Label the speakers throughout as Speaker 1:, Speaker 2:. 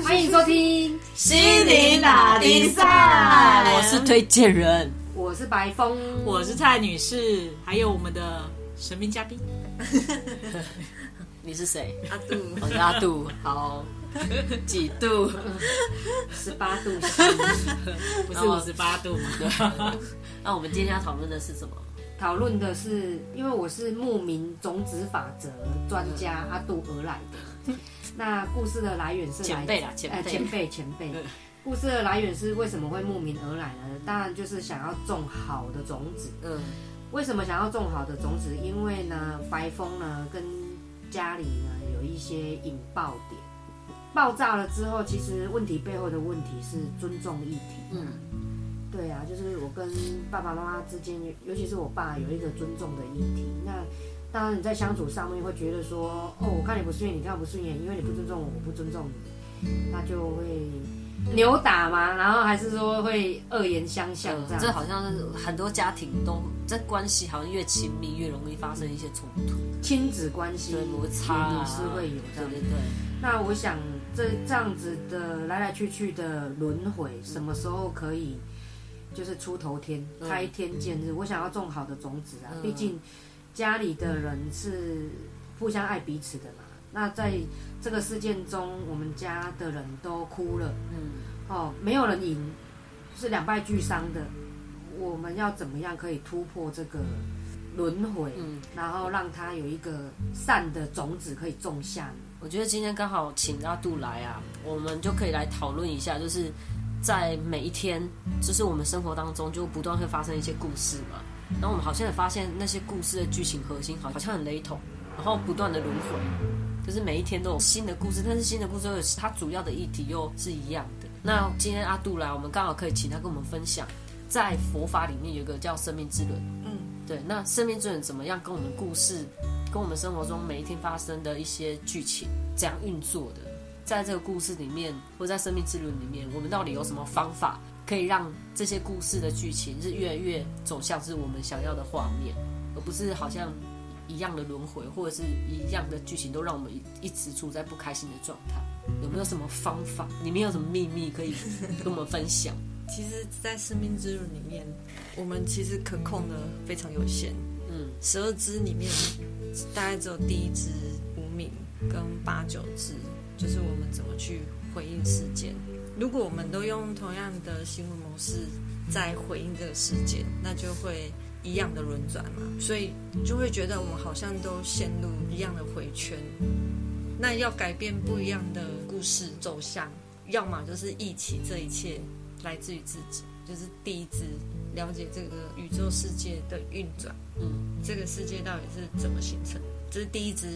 Speaker 1: 欢迎收听
Speaker 2: 心灵打比赛，
Speaker 3: 我是推荐人，
Speaker 1: 我是白峰，
Speaker 2: 我是蔡女士，还有我们的神秘嘉宾，
Speaker 3: 你是谁？
Speaker 2: 阿杜，
Speaker 3: 我是阿杜，好，几度？
Speaker 1: 十八度
Speaker 2: 不是五十八度吗？
Speaker 3: 那我们今天要讨论的是什么？
Speaker 1: 讨论的是，因为我是牧民种子法则专家阿杜而来的。那故事的来源是来
Speaker 3: 前辈啦前辈
Speaker 1: 呃前辈前辈。故事的来源是为什么会慕名而来呢？当然就是想要种好的种子。
Speaker 3: 嗯，
Speaker 1: 为什么想要种好的种子？因为呢，白风呢跟家里呢有一些引爆点，爆炸了之后，其实问题背后的问题是尊重议题。
Speaker 3: 嗯，
Speaker 1: 对啊，就是我跟爸爸妈妈之间，尤其是我爸有一个尊重的议题。那当然你在相处上面会觉得说，哦，我看你不顺眼，你看我不顺眼，因为你不尊重我，我不尊重你，那就会扭打嘛，然后还是说会恶言相向这样。
Speaker 3: 这好像是很多家庭都在关系好像越亲密越容易发生一些冲突，
Speaker 1: 亲子关系
Speaker 3: 对摩擦啊
Speaker 1: 也是会有这样。
Speaker 3: 对对对，
Speaker 1: 那我想这这样子的来来去去的轮回，什么时候可以就是出头天、
Speaker 3: 嗯
Speaker 1: 开天见日？我想要种好的种子啊，
Speaker 3: 嗯
Speaker 1: 毕竟家里的人是互相爱彼此的嘛。那在这个事件中，我们家的人都哭了，
Speaker 3: 嗯，
Speaker 1: 哦，没有人赢，是两败俱伤的。我们要怎么样可以突破这个轮回，
Speaker 3: 嗯
Speaker 1: 然后让它有一个善的种子可以种下呢？
Speaker 3: 我觉得今天刚好请阿杜来啊，我们就可以来讨论一下，就是在每一天，就是我们生活当中就不断会发生一些故事嘛。然后我们好像也发现那些故事的剧情核心好好像很雷同，然后不断的轮回，就是每一天都有新的故事，但是新的故事又它主要的议题又是一样的。那今天阿杜来，我们刚好可以请他跟我们分享，在佛法里面有一个叫生命之轮，
Speaker 2: 嗯，
Speaker 3: 对，那生命之轮怎么样跟我们故事，跟我们生活中每一天发生的一些剧情怎样运作的？在这个故事里面，或在生命之轮里面，我们到底有什么方法可以让这些故事的剧情是越来越走向是我们想要的画面，而不是好像一样的轮回或者是一样的剧情都让我们一一直处在不开心的状态？有没有什么方法？里面有什么秘密可以跟我们分享？
Speaker 4: 其实，在生命之轮里面，我们其实可控的非常有限。
Speaker 3: 嗯
Speaker 4: 十二支里面，大概只有第一支无名跟八九支，就是我们怎么去回应事件。如果我们都用同样的行为模式在回应这个事件，那就会一样的轮转嘛，所以就会觉得我们好像都陷入一样的回圈。那要改变不一样的故事走向，要么就是忆起这一切来自于自己，就是第一支了解这个宇宙世界的运转，
Speaker 3: 嗯
Speaker 4: 这个世界到底是怎么形成，这是第一支。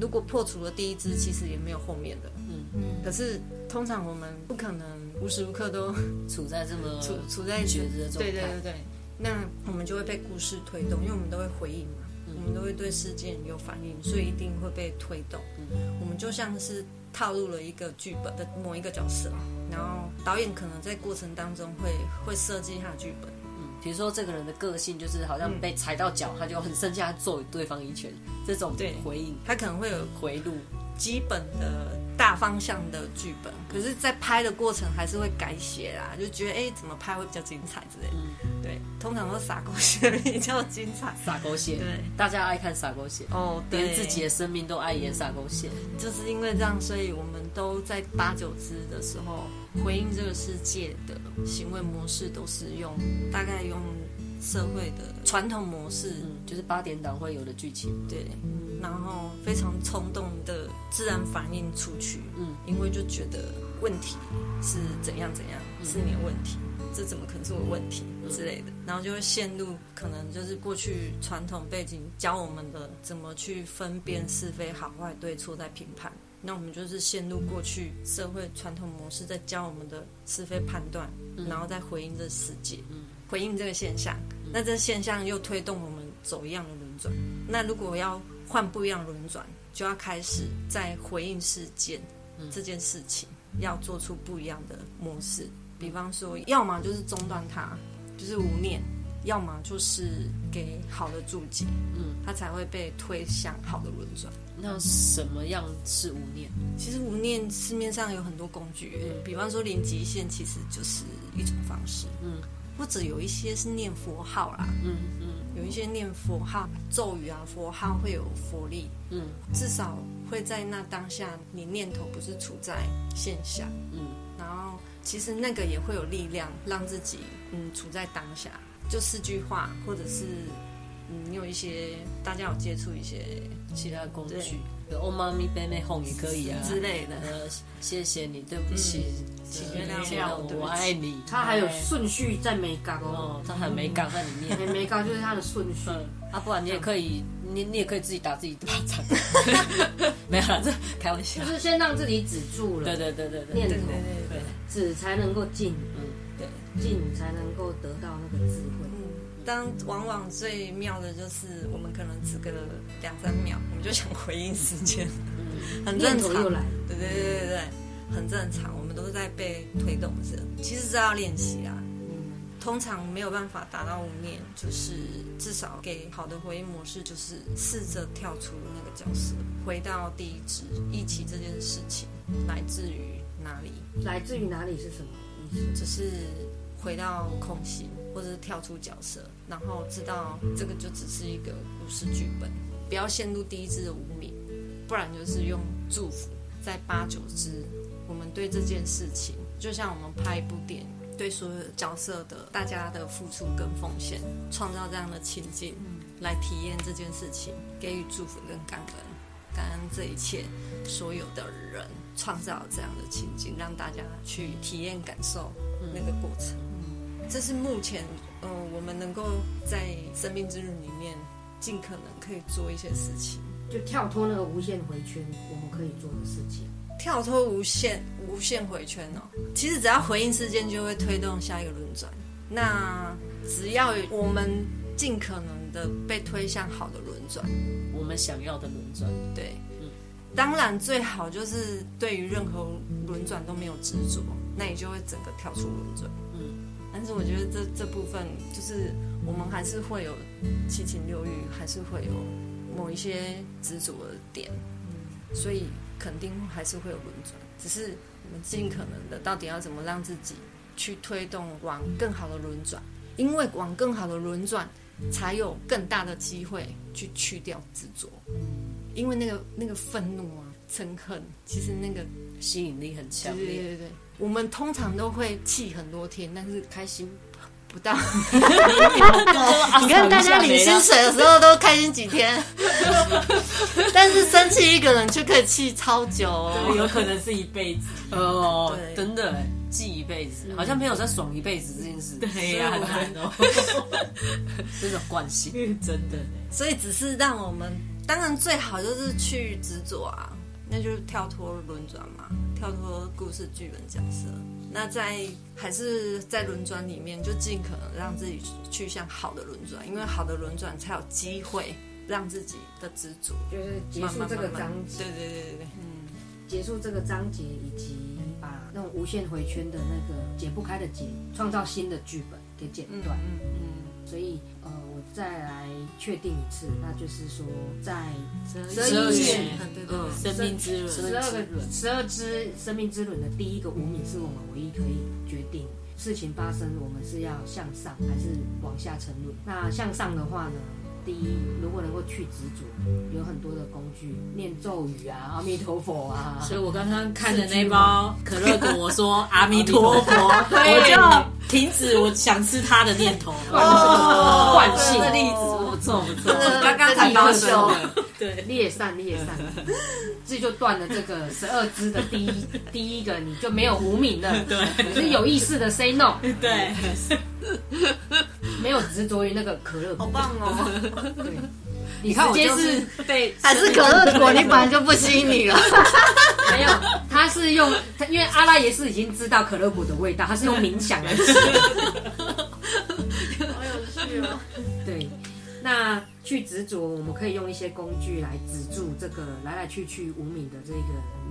Speaker 4: 如果破除了第一支，其实也没有后面的。
Speaker 3: 嗯，
Speaker 4: 可是通常我们不可能无时无刻都
Speaker 3: 处在这么
Speaker 4: 处处在
Speaker 3: 觉知的状态，
Speaker 4: 对对对对，那我们就会被故事推动，因为我们都会回应嘛，我们都会对事件有反应，所以一定会被推动。我们就像是套入了一个剧本的某一个角色，然后导演可能在过程当中会会设计他的剧本。
Speaker 3: 嗯，比如说这个人的个性就是好像被踩到脚，他就很生气，他揍对方一拳，这种
Speaker 4: 对。
Speaker 3: 回应。
Speaker 4: 他可能会有
Speaker 3: 回路，
Speaker 4: 基本的大方向的剧本，可是，在拍的过程还是会改写啦，就觉得哎，怎么拍会比较精彩之类的。
Speaker 3: 嗯，
Speaker 4: 对，通常都撒狗血比较精彩。
Speaker 3: 撒狗血，
Speaker 4: 对，
Speaker 3: 大家爱看撒狗血，
Speaker 4: 哦，
Speaker 3: 连自己的生命都爱演撒狗血，
Speaker 4: 就是因为这样，所以我们都在八九支的时候回应这个世界的行为模式，都是用大概用社会的传统模式，
Speaker 3: 嗯，就是八点档会有的剧情，
Speaker 4: 对，然后非常冲动的自然反应出去，
Speaker 3: 嗯，
Speaker 4: 因为就觉得问题是怎样怎样，是你的问题，这怎么可能是我问题之类的，然后就会陷入可能就是过去传统背景教我们的怎么去分辨是非好坏对错在评判。那我们就是陷入过去社会传统模式，在教我们的是非判断，然后再回应这世界，回应这个现象。那这现象又推动我们走一样的轮转。那如果要换不一样的轮转，就要开始在回应事件、这件事情，要做出不一样的模式。比方说，要么就是中断它，就是无念，要么就是给好的注解，
Speaker 3: 嗯，
Speaker 4: 它才会被推向好的轮转。
Speaker 3: 那什么样是无念？
Speaker 4: 其实无念市面上有很多工具，比方说零极限其实就是一种方式，
Speaker 3: 嗯
Speaker 4: 或者有一些是念佛号啦，
Speaker 3: 嗯嗯。
Speaker 4: 有一些念佛号咒语啊，佛号会有佛力，
Speaker 3: 嗯。
Speaker 4: 至少会在那当下，你念头不是处在现下，
Speaker 3: 嗯。
Speaker 4: 然后其实那个也会有力量让自己嗯处在当下，就四句话，或者是嗯你有一些大家有接触一些
Speaker 3: 其他工具，有欧妈咪贝妹哄也可以啊
Speaker 4: 之类的，
Speaker 3: 呃，谢谢你，对不起，
Speaker 4: 请
Speaker 3: 呃
Speaker 4: 原谅我
Speaker 3: 我爱你。
Speaker 1: 它还有顺序在美感哦，
Speaker 3: 哦，它还没杠在里面。
Speaker 1: 美美感就是它的顺序。
Speaker 3: 啊，不然你也可以，你你也可以自己打自己巴掌。没有啦，这开玩笑
Speaker 1: 就。是先让自己止住了，
Speaker 3: 对对对对对
Speaker 1: 念头止才能够静，
Speaker 4: 对。
Speaker 1: 静才能够得到那个智慧。
Speaker 4: 嗯，当往往最妙的就是我们可能只隔了两三秒，我们就想回应时间，很正常对对对对对，很正常，我们都是在被推动着。其实这要练习啊。通常没有办法达到无念，就是至少给好的回应模式，就是试着跳出那个角色，回到第一指一起这件事情来自于哪里，
Speaker 1: 来自于哪里是什么意思？
Speaker 4: 只是回到空心，或者是跳出角色，然后知道这个就只是一个故事剧本，不要陷入第一支的无名，不然就是用祝福，在八九支，我们对这件事情，就像我们拍一部电影，对所有角色的大家的付出跟奉献，创造这样的情境，来体验这件事情，给予祝福跟感恩，感恩这一切所有的人创造这样的情境，让大家去体验感受那个过程。这是目前呃我们能够在生命之旅里面尽可能可以做一些事情，
Speaker 1: 就跳脱那个无限回圈，我们可以做的事情。
Speaker 4: 跳脱无限无限回圈哦。其实只要回应事件，就会推动下一个轮转。那只要我们尽可能的被推向好的轮转，
Speaker 3: 我们想要的轮转。
Speaker 4: 对，当然最好就是对于任何轮转都没有执着，那你就会整个跳出轮转。
Speaker 3: 嗯，
Speaker 4: 但是我觉得这这部分就是我们还是会有七情六欲，还是会有某一些执着的点，嗯，所以肯定还是会有轮转，只是我们尽可能的到底要怎么让自己去推动往更好的轮转，因为往更好的轮转，才有更大的机会去去掉执着。因为那个那个愤怒啊、嗔恨，其实那个
Speaker 3: 吸引力很强
Speaker 4: 对对
Speaker 3: 烈。
Speaker 4: 对对，我们通常都会气很多天，但是
Speaker 3: 开心，
Speaker 4: 不到。
Speaker 3: 你
Speaker 4: 你看大家领薪水的时候都开心几天，但是生气一个人却可以气超久哦。
Speaker 2: 有可能是一辈子。
Speaker 3: 哦，真的哎，记一辈子，好像没有在爽一辈子这件事。
Speaker 2: 对呀，很难哦，
Speaker 3: 这种惯性。
Speaker 2: 真的。
Speaker 4: 所以只是让我们，当然最好就是去执着啊，那就是跳脱轮转嘛，跳脱故事剧本角色。那在还是在轮转里面，就尽可能让自己去向好的轮转，因为好的轮转才有机会让自己的知足
Speaker 1: 就是结束这个章节，
Speaker 4: 对对对对对，
Speaker 1: 结束这个章节，以及把那种无限回圈的那个解不开的结，创造新的剧本给剪
Speaker 4: 嗯
Speaker 1: 断。
Speaker 4: 嗯嗯。
Speaker 1: 所以呃，我再来确定一次，那就是说在
Speaker 4: 十
Speaker 1: 二月
Speaker 4: 嗯
Speaker 2: 生命之轮，
Speaker 1: 十二个轮十二支生命之轮的第一个五米是我们唯一可以决定事情发生，我们是要向上还是往下沉沦。那向上的话呢？第一，如果能够去执着，有很多的工具，念咒语啊，阿弥陀佛啊，
Speaker 2: 所以我刚刚看的那包可乐果，我说阿弥陀佛，我就停止我想吃它的念头。
Speaker 1: 哦惯性
Speaker 2: 的例子不错不错，
Speaker 4: 刚刚才高修，
Speaker 2: 对，
Speaker 1: 列散列散，这就断了这个十二支的第一 第一个，你就没有无名的，
Speaker 2: 对。
Speaker 1: 你是有意识的 say no，
Speaker 2: 对，
Speaker 1: 没有执着于那个可乐果，
Speaker 4: 好棒哦！
Speaker 1: 对，
Speaker 3: 你
Speaker 1: 你
Speaker 3: 看我就
Speaker 1: 是
Speaker 3: 被
Speaker 4: 还是可乐果，你本来就不吸引你了。
Speaker 1: 没有，他是用，他因为阿拉也是已经知道可乐果的味道，他是用冥想来吃。
Speaker 4: 好有趣哦！
Speaker 1: 对，那去执着，我们可以用一些工具来止住这个来来去去无名的这个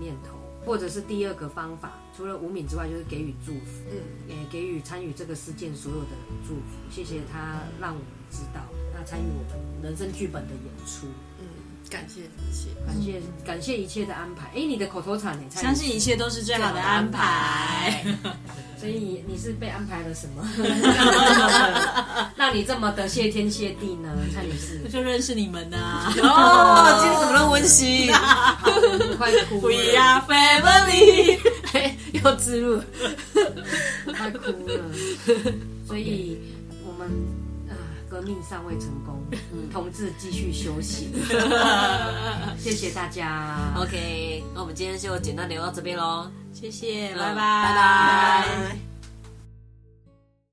Speaker 1: 念头。或者是第二个方法，除了无敏之外，就是给予祝福，
Speaker 4: 嗯，
Speaker 1: 也给予参与这个事件所有的祝福。谢谢他让我们知道，那参与我们人生剧本的演出。
Speaker 4: 嗯，感谢一切。
Speaker 1: 感谢感谢一切的安排。哎，你的口头禅呢？
Speaker 2: 相信一切都是最好的安排。
Speaker 1: 所以你是被安排了什么，让你这么的谢天谢地呢？蔡女士，
Speaker 2: 就认识你们啊！
Speaker 3: 哦，今天怎么那么温馨？
Speaker 1: 快哭
Speaker 2: We
Speaker 1: 了
Speaker 2: ，are family。
Speaker 1: 又自入，快哭了。所以我们啊，革命尚未成功，同志继续休息。谢谢大家。
Speaker 3: OK，那我们今天就简单聊到这边喽。
Speaker 2: 谢谢，拜，
Speaker 3: 拜拜
Speaker 4: 拜。